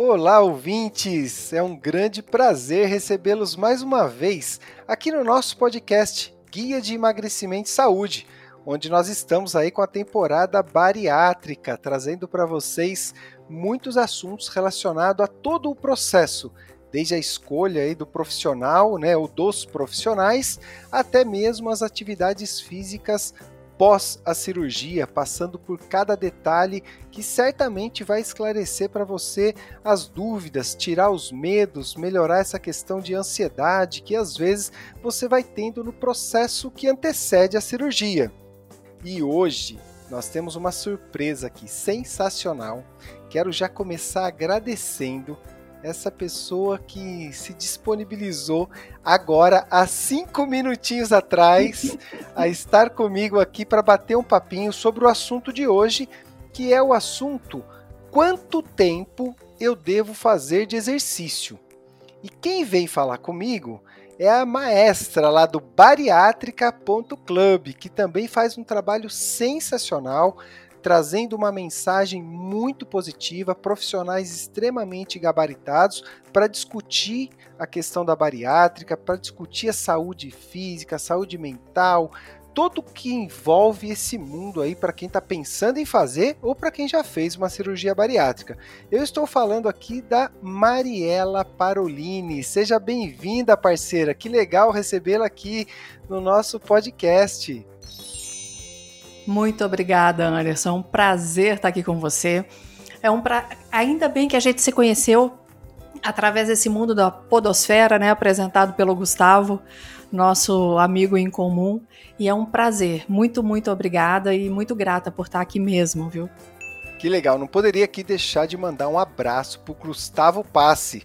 Olá, ouvintes! É um grande prazer recebê-los mais uma vez aqui no nosso podcast Guia de Emagrecimento e Saúde, onde nós estamos aí com a temporada bariátrica, trazendo para vocês muitos assuntos relacionados a todo o processo, desde a escolha aí do profissional, né, ou dos profissionais, até mesmo as atividades físicas pós a cirurgia, passando por cada detalhe que certamente vai esclarecer para você as dúvidas, tirar os medos, melhorar essa questão de ansiedade que às vezes você vai tendo no processo que antecede a cirurgia. E hoje nós temos uma surpresa aqui sensacional. Quero já começar agradecendo essa pessoa que se disponibilizou agora há cinco minutinhos atrás a estar comigo aqui para bater um papinho sobre o assunto de hoje, que é o assunto quanto tempo eu devo fazer de exercício. E quem vem falar comigo é a maestra lá do bariátrica.club, que também faz um trabalho sensacional trazendo uma mensagem muito positiva, profissionais extremamente gabaritados para discutir a questão da bariátrica, para discutir a saúde física, a saúde mental, tudo que envolve esse mundo aí para quem está pensando em fazer ou para quem já fez uma cirurgia bariátrica. Eu estou falando aqui da Mariela Parolini. Seja bem-vinda, parceira. Que legal recebê-la aqui no nosso podcast. Muito obrigada, Anderson. Um prazer estar aqui com você. É um pra... Ainda bem que a gente se conheceu através desse mundo da podosfera, né, apresentado pelo Gustavo, nosso amigo em comum. E é um prazer. Muito, muito obrigada e muito grata por estar aqui mesmo, viu? Que legal. Não poderia aqui deixar de mandar um abraço pro Gustavo Passe.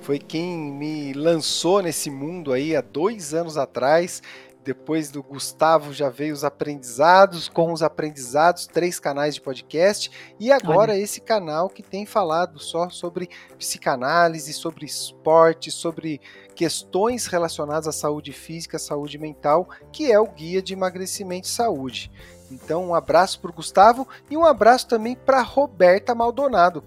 Foi quem me lançou nesse mundo aí há dois anos atrás depois do Gustavo já veio os aprendizados, com os aprendizados, três canais de podcast, e agora Olha. esse canal que tem falado só sobre psicanálise, sobre esporte, sobre questões relacionadas à saúde física, saúde mental, que é o Guia de Emagrecimento e Saúde. Então, um abraço para o Gustavo e um abraço também para Roberta Maldonado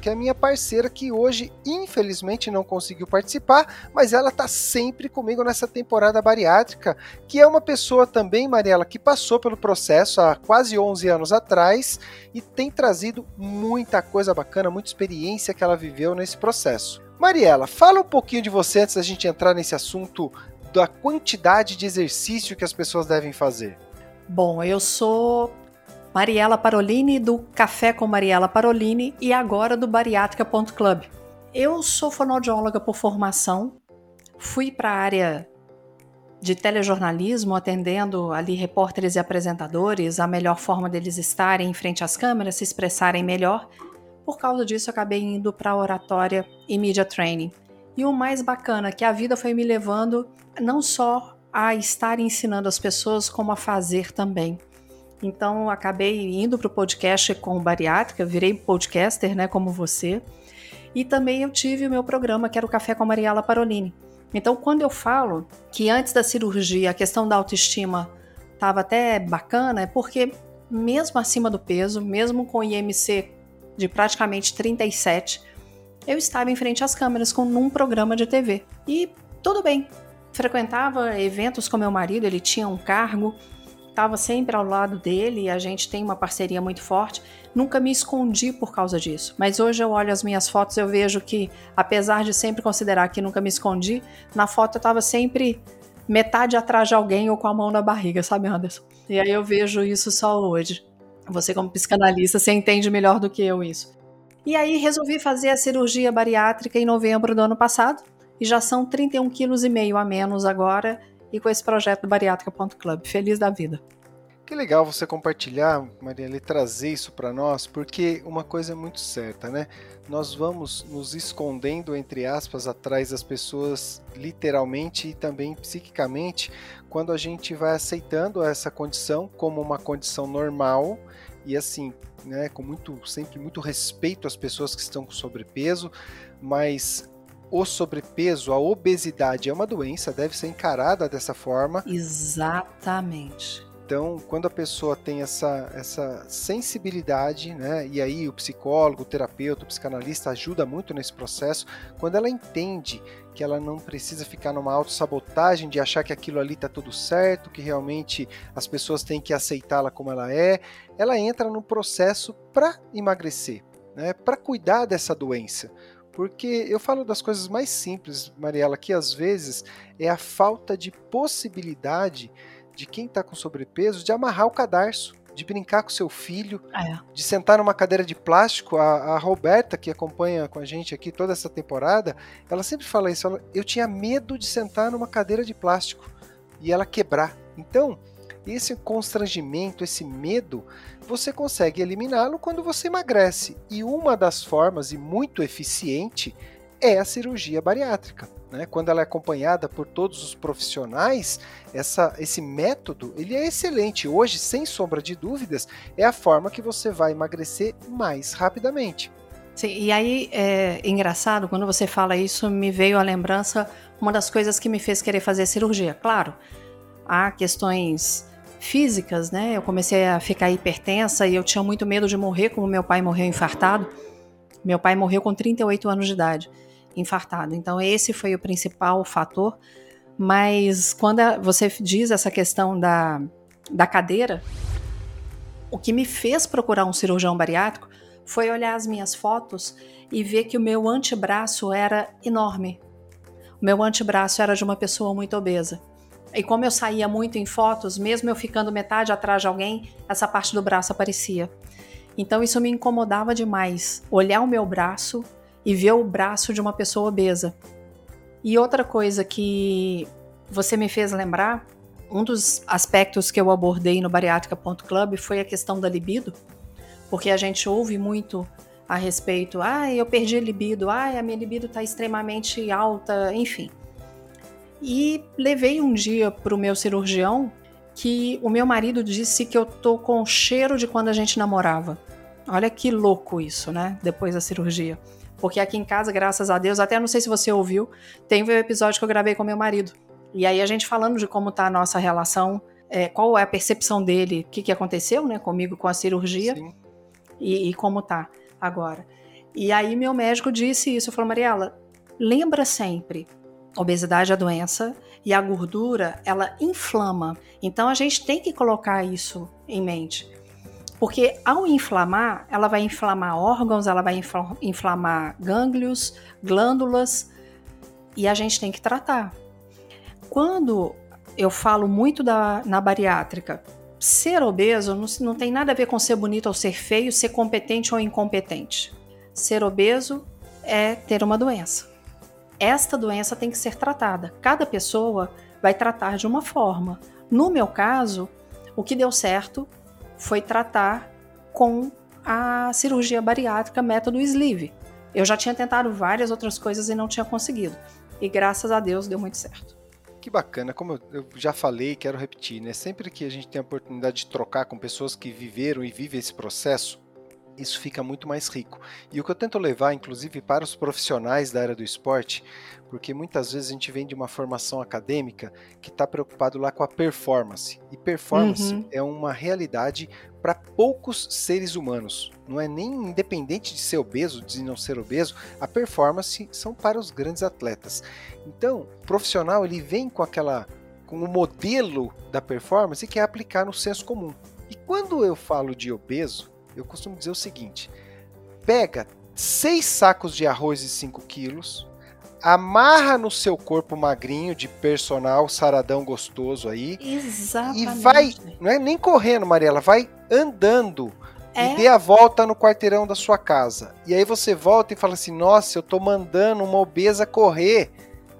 que é a minha parceira que hoje infelizmente não conseguiu participar, mas ela está sempre comigo nessa temporada bariátrica, que é uma pessoa também, Mariela, que passou pelo processo há quase 11 anos atrás e tem trazido muita coisa bacana, muita experiência que ela viveu nesse processo. Mariela, fala um pouquinho de você antes da gente entrar nesse assunto da quantidade de exercício que as pessoas devem fazer. Bom, eu sou Mariela Parolini do Café com Mariela Parolini e agora do Bariátrica.club. Eu sou fonoaudióloga por formação, fui para a área de telejornalismo, atendendo ali repórteres e apresentadores, a melhor forma deles estarem em frente às câmeras, se expressarem melhor. Por causa disso, acabei indo para oratória e media training. E o mais bacana que a vida foi me levando não só a estar ensinando as pessoas, como a fazer também. Então acabei indo para o podcast com bariátrica, virei podcaster, né, como você. E também eu tive o meu programa, que era o Café com a Mariela Parolini. Então, quando eu falo que antes da cirurgia a questão da autoestima estava até bacana, é porque mesmo acima do peso, mesmo com IMC de praticamente 37, eu estava em frente às câmeras com um programa de TV. E tudo bem. Frequentava eventos com meu marido, ele tinha um cargo, estava sempre ao lado dele e a gente tem uma parceria muito forte. Nunca me escondi por causa disso. Mas hoje eu olho as minhas fotos eu vejo que, apesar de sempre considerar que nunca me escondi, na foto eu estava sempre metade atrás de alguém ou com a mão na barriga, sabe, Anderson? E aí eu vejo isso só hoje. Você, como psicanalista, você entende melhor do que eu isso. E aí resolvi fazer a cirurgia bariátrica em novembro do ano passado. E já são 31,5 kg a menos agora e com esse projeto do bariátrica.club. Feliz da vida. Que legal você compartilhar, Mariela, e trazer isso para nós, porque uma coisa é muito certa, né? Nós vamos nos escondendo, entre aspas, atrás das pessoas, literalmente e também psiquicamente, quando a gente vai aceitando essa condição como uma condição normal e assim, né, com muito sempre muito respeito às pessoas que estão com sobrepeso, mas o sobrepeso, a obesidade é uma doença, deve ser encarada dessa forma. Exatamente. Então, quando a pessoa tem essa, essa sensibilidade, né, e aí o psicólogo, o terapeuta, o psicanalista ajuda muito nesse processo, quando ela entende que ela não precisa ficar numa autossabotagem de achar que aquilo ali está tudo certo, que realmente as pessoas têm que aceitá-la como ela é, ela entra no processo para emagrecer, né, para cuidar dessa doença. Porque eu falo das coisas mais simples, Mariela, que às vezes é a falta de possibilidade de quem está com sobrepeso de amarrar o cadarço, de brincar com seu filho, é. de sentar numa cadeira de plástico. A, a, Roberta, que acompanha com a gente aqui toda essa temporada, ela sempre fala isso. Ela, eu tinha medo de sentar numa cadeira de plástico e ela quebrar. Então, esse constrangimento, esse medo, você consegue eliminá-lo quando você emagrece. E uma das formas, e muito eficiente, é a cirurgia bariátrica. Né? Quando ela é acompanhada por todos os profissionais, essa, esse método ele é excelente. Hoje, sem sombra de dúvidas, é a forma que você vai emagrecer mais rapidamente. Sim, e aí é engraçado, quando você fala isso, me veio a lembrança, uma das coisas que me fez querer fazer cirurgia. Claro, há questões físicas, né? Eu comecei a ficar hipertensa e eu tinha muito medo de morrer, como meu pai morreu infartado. Meu pai morreu com 38 anos de idade infartado. Então, esse foi o principal fator. Mas quando você diz essa questão da, da cadeira, o que me fez procurar um cirurgião bariátrico foi olhar as minhas fotos e ver que o meu antebraço era enorme. O meu antebraço era de uma pessoa muito obesa. E como eu saía muito em fotos, mesmo eu ficando metade atrás de alguém, essa parte do braço aparecia. Então isso me incomodava demais. Olhar o meu braço e ver o braço de uma pessoa obesa. E outra coisa que você me fez lembrar, um dos aspectos que eu abordei no bariátrica.club foi a questão da libido, porque a gente ouve muito a respeito, ah, eu perdi libido, ah, a minha libido está extremamente alta, enfim. E levei um dia para o meu cirurgião que o meu marido disse que eu tô com o cheiro de quando a gente namorava. Olha que louco isso, né? Depois da cirurgia. Porque aqui em casa, graças a Deus, até não sei se você ouviu, tem um episódio que eu gravei com meu marido. E aí a gente falando de como tá a nossa relação, é, qual é a percepção dele, o que, que aconteceu, né, comigo com a cirurgia e, e, como tá agora. E aí meu médico disse isso, falou, Mariela, lembra sempre, obesidade é doença e a gordura, ela inflama. Então a gente tem que colocar isso em mente. Porque ao inflamar, ela vai inflamar órgãos, ela vai inflamar gânglios, glândulas, e a gente tem que tratar. Quando eu falo muito da, na bariátrica, ser obeso não, não tem nada a ver com ser bonito ou ser feio, ser competente ou incompetente. Ser obeso é ter uma doença. Esta doença tem que ser tratada. Cada pessoa vai tratar de uma forma. No meu caso, o que deu certo foi tratar com a cirurgia bariátrica método sleeve. Eu já tinha tentado várias outras coisas e não tinha conseguido. E graças a Deus deu muito certo. Que bacana, como eu já falei, quero repetir, né? Sempre que a gente tem a oportunidade de trocar com pessoas que viveram e vivem esse processo, isso fica muito mais rico. E o que eu tento levar, inclusive, para os profissionais da área do esporte, porque muitas vezes a gente vem de uma formação acadêmica que está preocupado lá com a performance. E performance uhum. é uma realidade para poucos seres humanos. Não é nem independente de ser obeso, de não ser obeso, a performance são para os grandes atletas. Então, o profissional ele vem com aquela com o modelo da performance que é aplicar no senso comum. E quando eu falo de obeso, eu costumo dizer o seguinte: pega seis sacos de arroz e 5 quilos, amarra no seu corpo magrinho de personal saradão gostoso aí. Exatamente. E vai, não é nem correndo, Mariela, vai andando é? e dê a volta no quarteirão da sua casa. E aí você volta e fala assim: "Nossa, eu tô mandando uma obesa correr.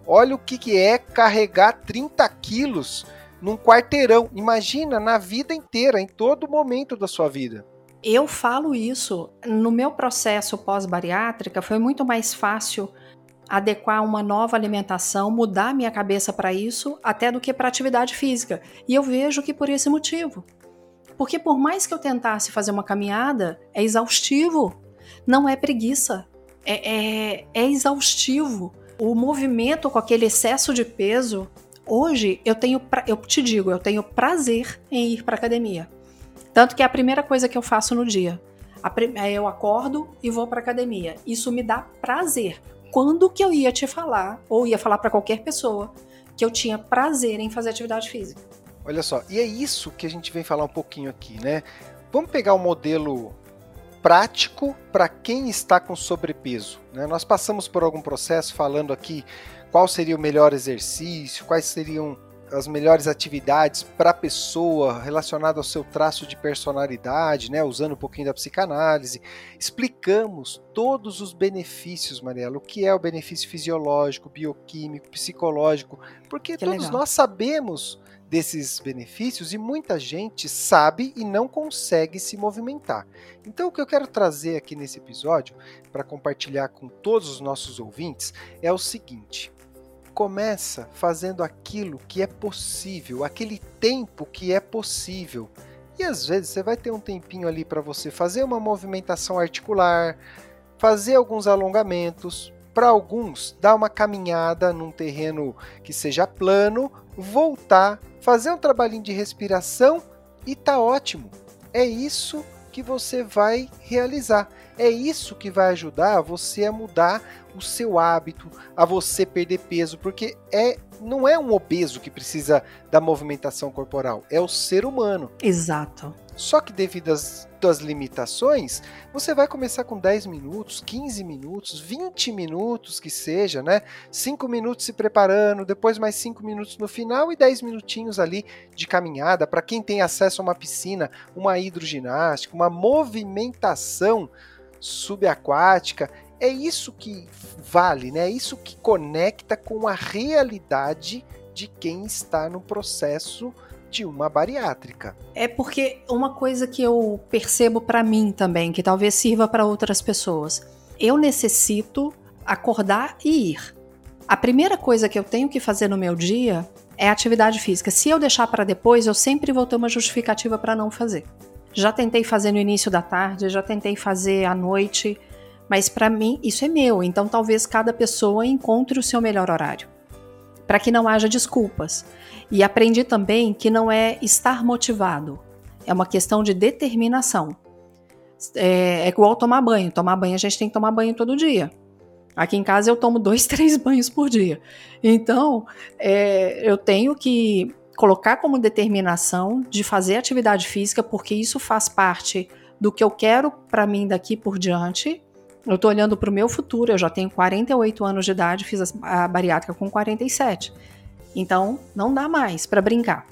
Olha o que que é carregar 30 quilos num quarteirão. Imagina na vida inteira, em todo momento da sua vida. Eu falo isso. No meu processo pós-bariátrica, foi muito mais fácil adequar uma nova alimentação, mudar minha cabeça para isso, até do que para atividade física. E eu vejo que por esse motivo. Porque por mais que eu tentasse fazer uma caminhada, é exaustivo. Não é preguiça. É, é, é exaustivo. O movimento com aquele excesso de peso. Hoje eu tenho, pra, eu te digo, eu tenho prazer em ir para academia. Tanto que é a primeira coisa que eu faço no dia. É, eu acordo e vou para academia. Isso me dá prazer. Quando que eu ia te falar, ou ia falar para qualquer pessoa, que eu tinha prazer em fazer atividade física? Olha só, e é isso que a gente vem falar um pouquinho aqui, né? Vamos pegar o um modelo prático para quem está com sobrepeso. Né? Nós passamos por algum processo falando aqui qual seria o melhor exercício, quais seriam as melhores atividades para a pessoa relacionada ao seu traço de personalidade, né, usando um pouquinho da psicanálise. Explicamos todos os benefícios, Mariela, o que é o benefício fisiológico, bioquímico, psicológico, porque que todos legal. nós sabemos desses benefícios e muita gente sabe e não consegue se movimentar. Então, o que eu quero trazer aqui nesse episódio para compartilhar com todos os nossos ouvintes é o seguinte: começa fazendo aquilo que é possível, aquele tempo que é possível. E às vezes você vai ter um tempinho ali para você fazer uma movimentação articular, fazer alguns alongamentos, para alguns, dar uma caminhada num terreno que seja plano, voltar, fazer um trabalhinho de respiração e tá ótimo. É isso que você vai realizar. É isso que vai ajudar você a mudar o seu hábito, a você perder peso, porque é não é um obeso que precisa da movimentação corporal, é o ser humano. Exato. Só que devido às, às limitações, você vai começar com 10 minutos, 15 minutos, 20 minutos que seja, né? 5 minutos se preparando, depois mais 5 minutos no final e 10 minutinhos ali de caminhada para quem tem acesso a uma piscina, uma hidroginástica, uma movimentação subaquática é isso que vale, né? É isso que conecta com a realidade de quem está no processo de uma bariátrica. É porque uma coisa que eu percebo para mim também, que talvez sirva para outras pessoas. Eu necessito acordar e ir. A primeira coisa que eu tenho que fazer no meu dia é atividade física. Se eu deixar para depois, eu sempre vou ter uma justificativa para não fazer. Já tentei fazer no início da tarde, já tentei fazer à noite, mas para mim isso é meu, então talvez cada pessoa encontre o seu melhor horário, para que não haja desculpas. E aprendi também que não é estar motivado, é uma questão de determinação. É, é igual tomar banho. Tomar banho a gente tem que tomar banho todo dia. Aqui em casa eu tomo dois, três banhos por dia. Então, é, eu tenho que colocar como determinação de fazer atividade física, porque isso faz parte do que eu quero para mim daqui por diante eu tô olhando para o meu futuro, eu já tenho 48 anos de idade, fiz a bariátrica com 47. Então, não dá mais para brincar.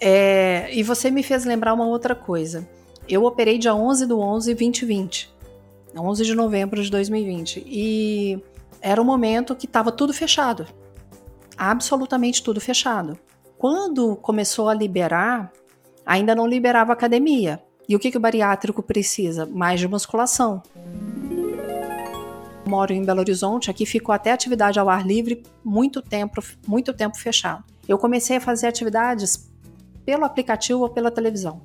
É, e você me fez lembrar uma outra coisa. Eu operei dia 11 do 11 2020. 11 de novembro de 2020. E era um momento que estava tudo fechado. Absolutamente tudo fechado. Quando começou a liberar, ainda não liberava academia. E o que, que o bariátrico precisa? Mais de musculação moro em Belo Horizonte, aqui ficou até atividade ao ar livre muito tempo, muito tempo fechado. Eu comecei a fazer atividades pelo aplicativo ou pela televisão.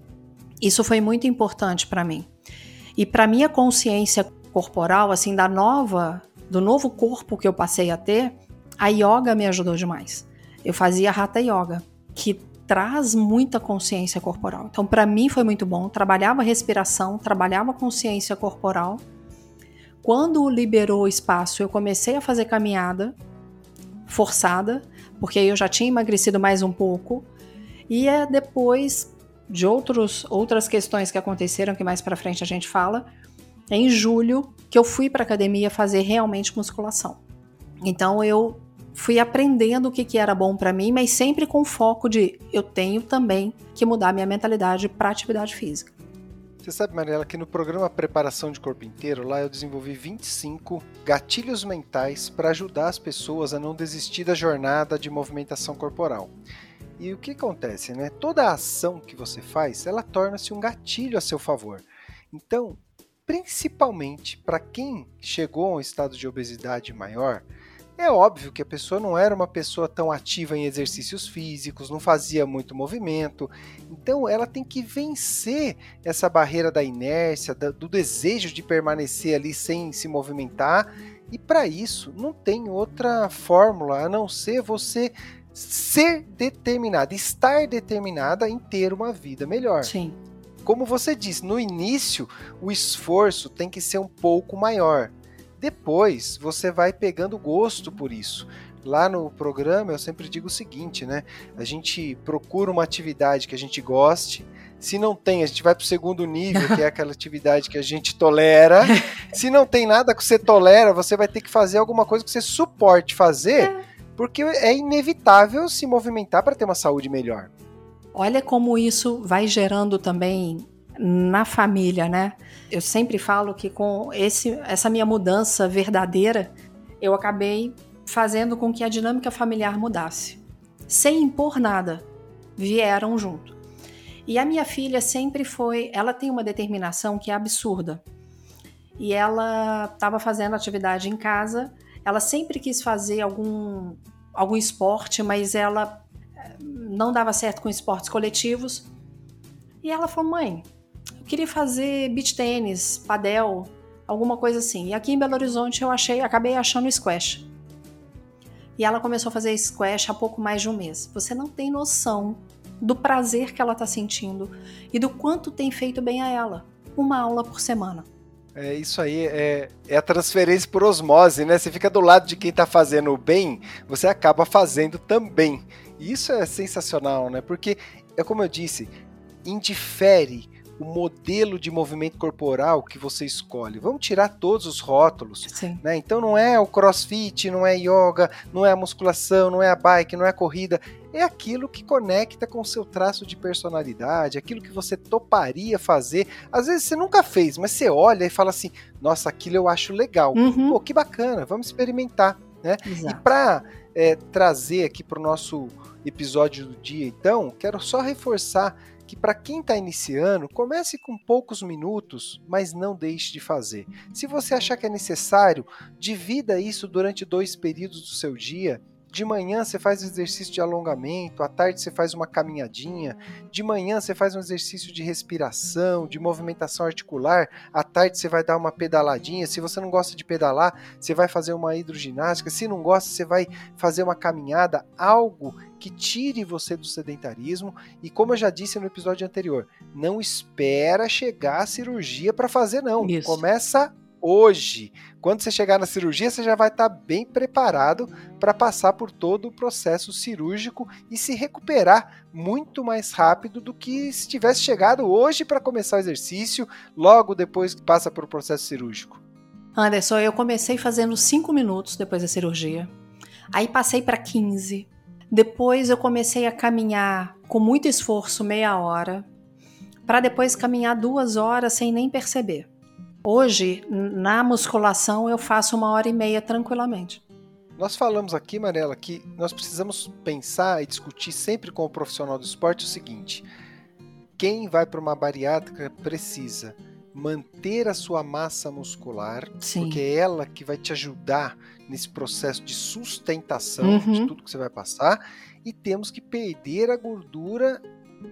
Isso foi muito importante para mim. E para minha consciência corporal, assim, da nova, do novo corpo que eu passei a ter, a yoga me ajudou demais. Eu fazia hatha yoga, que traz muita consciência corporal. Então, para mim foi muito bom. Trabalhava respiração, trabalhava consciência corporal quando liberou o espaço, eu comecei a fazer caminhada forçada, porque aí eu já tinha emagrecido mais um pouco. E é depois de outros, outras questões que aconteceram, que mais para frente a gente fala, em julho que eu fui para academia fazer realmente musculação. Então eu fui aprendendo o que, que era bom para mim, mas sempre com foco de eu tenho também que mudar minha mentalidade para atividade física. Você sabe, Mariela, que no programa Preparação de Corpo Inteiro, lá eu desenvolvi 25 gatilhos mentais para ajudar as pessoas a não desistir da jornada de movimentação corporal. E o que acontece, né? Toda ação que você faz, ela torna-se um gatilho a seu favor. Então, principalmente para quem chegou a um estado de obesidade maior, é óbvio que a pessoa não era uma pessoa tão ativa em exercícios físicos, não fazia muito movimento. Então ela tem que vencer essa barreira da inércia, do desejo de permanecer ali sem se movimentar. E para isso não tem outra fórmula a não ser você ser determinada, estar determinada em ter uma vida melhor. Sim. Como você disse, no início o esforço tem que ser um pouco maior. Depois você vai pegando gosto por isso. Lá no programa eu sempre digo o seguinte, né? A gente procura uma atividade que a gente goste. Se não tem, a gente vai para o segundo nível, que é aquela atividade que a gente tolera. Se não tem nada que você tolera, você vai ter que fazer alguma coisa que você suporte fazer, é. porque é inevitável se movimentar para ter uma saúde melhor. Olha como isso vai gerando também na família, né? Eu sempre falo que com esse, essa minha mudança verdadeira, eu acabei fazendo com que a dinâmica familiar mudasse. Sem impor nada, vieram junto. E a minha filha sempre foi, ela tem uma determinação que é absurda. E ela estava fazendo atividade em casa, ela sempre quis fazer algum algum esporte, mas ela eh, não dava certo com esportes coletivos. E ela falou: "Mãe, queria fazer beach tênis, padel, alguma coisa assim. E aqui em Belo Horizonte eu achei, acabei achando squash. E ela começou a fazer squash há pouco mais de um mês. Você não tem noção do prazer que ela está sentindo e do quanto tem feito bem a ela. Uma aula por semana. É isso aí, é, é, a transferência por osmose, né? Você fica do lado de quem está fazendo o bem, você acaba fazendo também. E isso é sensacional, né? Porque, é como eu disse, indifere o modelo de movimento corporal que você escolhe. Vamos tirar todos os rótulos. Né? Então não é o crossfit, não é yoga, não é a musculação, não é a bike, não é a corrida. É aquilo que conecta com o seu traço de personalidade, aquilo que você toparia fazer. Às vezes você nunca fez, mas você olha e fala assim: nossa, aquilo eu acho legal. Uhum. Pô, que bacana, vamos experimentar. Né? E para é, trazer aqui para o nosso episódio do dia, então, quero só reforçar que para quem está iniciando, comece com poucos minutos, mas não deixe de fazer. Se você achar que é necessário, divida isso durante dois períodos do seu dia de manhã você faz exercício de alongamento, à tarde você faz uma caminhadinha, de manhã você faz um exercício de respiração, de movimentação articular, à tarde você vai dar uma pedaladinha. Se você não gosta de pedalar, você vai fazer uma hidroginástica. Se não gosta, você vai fazer uma caminhada, algo que tire você do sedentarismo. E como eu já disse no episódio anterior, não espera chegar a cirurgia para fazer não. Isso. Começa hoje. Quando você chegar na cirurgia, você já vai estar bem preparado para passar por todo o processo cirúrgico e se recuperar muito mais rápido do que se tivesse chegado hoje para começar o exercício, logo depois que passa por o processo cirúrgico. Anderson, eu comecei fazendo 5 minutos depois da cirurgia. Aí passei para 15. Depois eu comecei a caminhar com muito esforço meia hora, para depois caminhar duas horas sem nem perceber. Hoje, na musculação, eu faço uma hora e meia tranquilamente. Nós falamos aqui, Marela, que nós precisamos pensar e discutir sempre com o profissional do esporte o seguinte: quem vai para uma bariátrica precisa manter a sua massa muscular, Sim. porque é ela que vai te ajudar nesse processo de sustentação uhum. de tudo que você vai passar, e temos que perder a gordura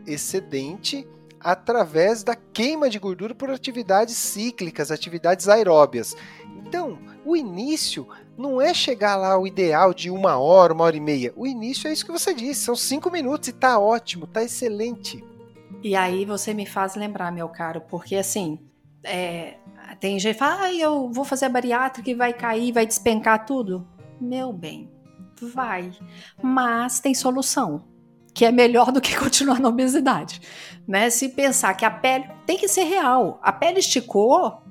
excedente através da queima de gordura por atividades cíclicas, atividades aeróbias. Então, o início não é chegar lá ao ideal de uma hora, uma hora e meia. O início é isso que você disse, são cinco minutos e tá ótimo, tá excelente. E aí você me faz lembrar, meu caro, porque assim, é, tem gente que fala, ah, eu vou fazer a bariátrica e vai cair, vai despencar tudo. Meu bem, vai. Mas tem solução que é melhor do que continuar na obesidade. Né? Se pensar que a pele tem que ser real, a pele esticou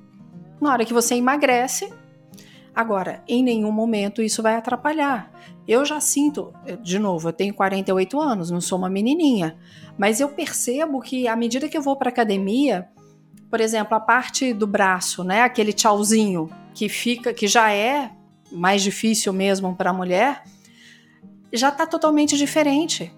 na hora que você emagrece. Agora, em nenhum momento isso vai atrapalhar. Eu já sinto, de novo, eu tenho 48 anos, não sou uma menininha, mas eu percebo que à medida que eu vou para academia, por exemplo, a parte do braço, né, aquele tchauzinho que fica, que já é mais difícil mesmo para a mulher, já está totalmente diferente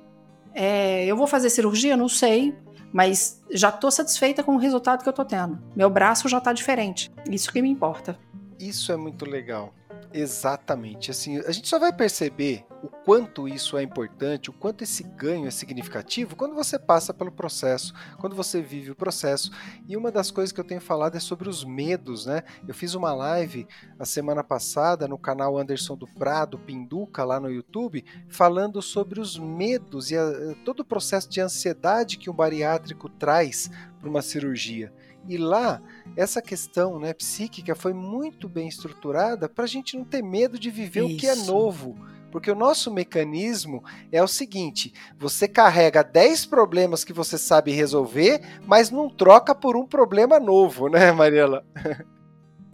É, eu vou fazer cirurgia? Não sei, mas já estou satisfeita com o resultado que eu estou tendo. Meu braço já está diferente. Isso que me importa. Isso é muito legal. Exatamente. Assim, a gente só vai perceber o quanto isso é importante, o quanto esse ganho é significativo quando você passa pelo processo, quando você vive o processo. E uma das coisas que eu tenho falado é sobre os medos, né? Eu fiz uma live a semana passada no canal Anderson do Prado Pinduca lá no YouTube, falando sobre os medos e a, todo o processo de ansiedade que o bariátrico traz para uma cirurgia. E lá, essa questão né, psíquica foi muito bem estruturada para a gente não ter medo de viver Isso. o que é novo. Porque o nosso mecanismo é o seguinte: você carrega 10 problemas que você sabe resolver, mas não troca por um problema novo, né, Mariela?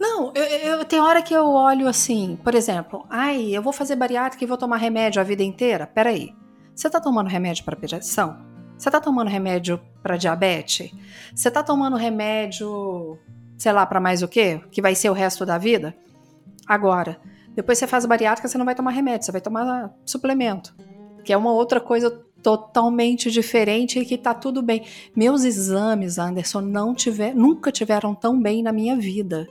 Não, eu, eu tem hora que eu olho assim, por exemplo, ai, eu vou fazer bariátrica e vou tomar remédio a vida inteira. Peraí, você tá tomando remédio para pressão? Você tá tomando remédio para diabetes? Você tá tomando remédio, sei lá, para mais o quê? Que vai ser o resto da vida? Agora, depois você faz bariátrica, você não vai tomar remédio, você vai tomar suplemento, que é uma outra coisa totalmente diferente e que tá tudo bem. Meus exames, Anderson, não tiver, nunca tiveram tão bem na minha vida.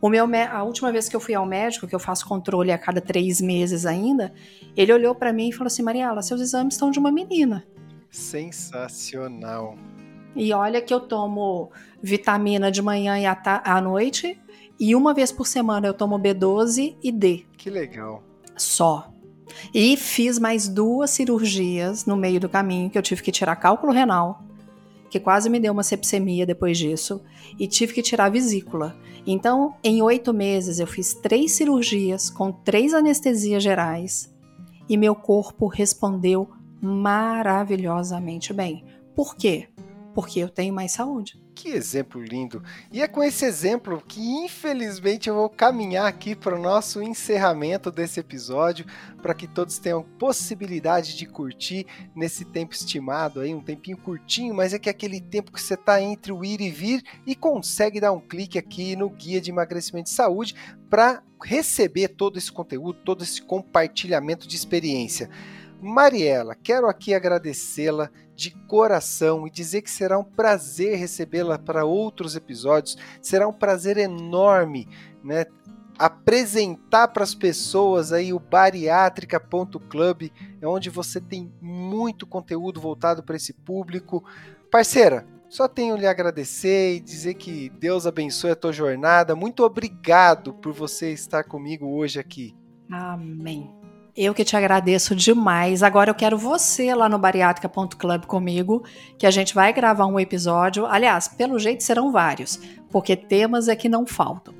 O meu, a última vez que eu fui ao médico, que eu faço controle a cada três meses ainda, ele olhou para mim e falou assim, Mariela, seus exames estão de uma menina. Sensacional. E olha que eu tomo vitamina de manhã e à noite, e uma vez por semana eu tomo B12 e D. Que legal. Só. E fiz mais duas cirurgias no meio do caminho, que eu tive que tirar cálculo renal, que quase me deu uma sepsemia depois disso, e tive que tirar vesícula. Então, em oito meses, eu fiz três cirurgias com três anestesias gerais e meu corpo respondeu maravilhosamente bem. Por quê? Porque eu tenho mais saúde. Que exemplo lindo! E é com esse exemplo que, infelizmente, eu vou caminhar aqui para o nosso encerramento desse episódio, para que todos tenham possibilidade de curtir nesse tempo estimado aí, um tempinho curtinho, mas é que é aquele tempo que você está entre o ir e vir e consegue dar um clique aqui no Guia de Emagrecimento e Saúde para receber todo esse conteúdo, todo esse compartilhamento de experiência. Mariela, quero aqui agradecê-la de coração e dizer que será um prazer recebê-la para outros episódios. Será um prazer enorme, né? Apresentar para as pessoas aí o bariátrica.club, é onde você tem muito conteúdo voltado para esse público. Parceira, só tenho lhe agradecer e dizer que Deus abençoe a tua jornada. Muito obrigado por você estar comigo hoje aqui. Amém. Eu que te agradeço demais. Agora eu quero você lá no bariátrica.club comigo, que a gente vai gravar um episódio. Aliás, pelo jeito serão vários, porque temas é que não faltam.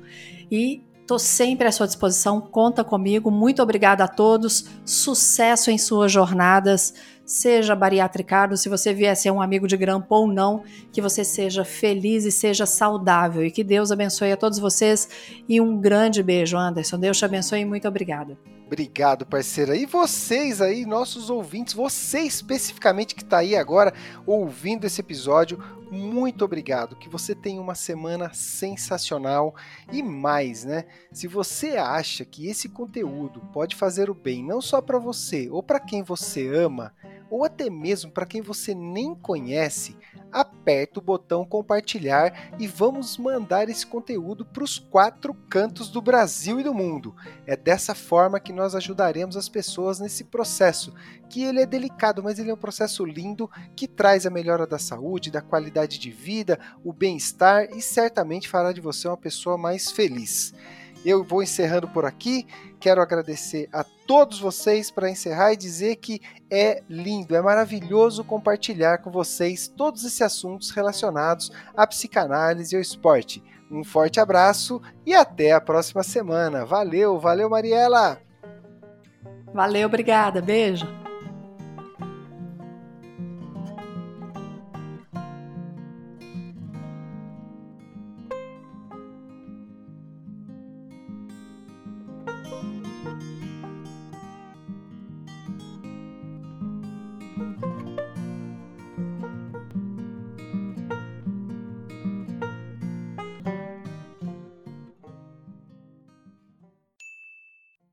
E Estou sempre à sua disposição, conta comigo. Muito obrigada a todos. Sucesso em suas jornadas. Seja bariatricado, se você vier ser um amigo de grampo ou não, que você seja feliz e seja saudável. E que Deus abençoe a todos vocês. E um grande beijo, Anderson. Deus te abençoe e muito obrigada. Obrigado, parceira. E vocês aí, nossos ouvintes, você especificamente que está aí agora ouvindo esse episódio, muito obrigado. Que você tenha uma semana sensacional e mais, né? Se você acha que esse conteúdo pode fazer o bem não só para você ou para quem você ama, ou até mesmo para quem você nem conhece, aperta o botão compartilhar e vamos mandar esse conteúdo para os quatro cantos do Brasil e do mundo. É dessa forma que nós ajudaremos as pessoas nesse processo, que ele é delicado, mas ele é um processo lindo que traz a melhora da saúde, da qualidade de vida, o bem-estar e certamente fará de você uma pessoa mais feliz. Eu vou encerrando por aqui. Quero agradecer a todos vocês para encerrar e dizer que é lindo, é maravilhoso compartilhar com vocês todos esses assuntos relacionados à psicanálise e ao esporte. Um forte abraço e até a próxima semana. Valeu, valeu, Mariela! Valeu, obrigada, beijo.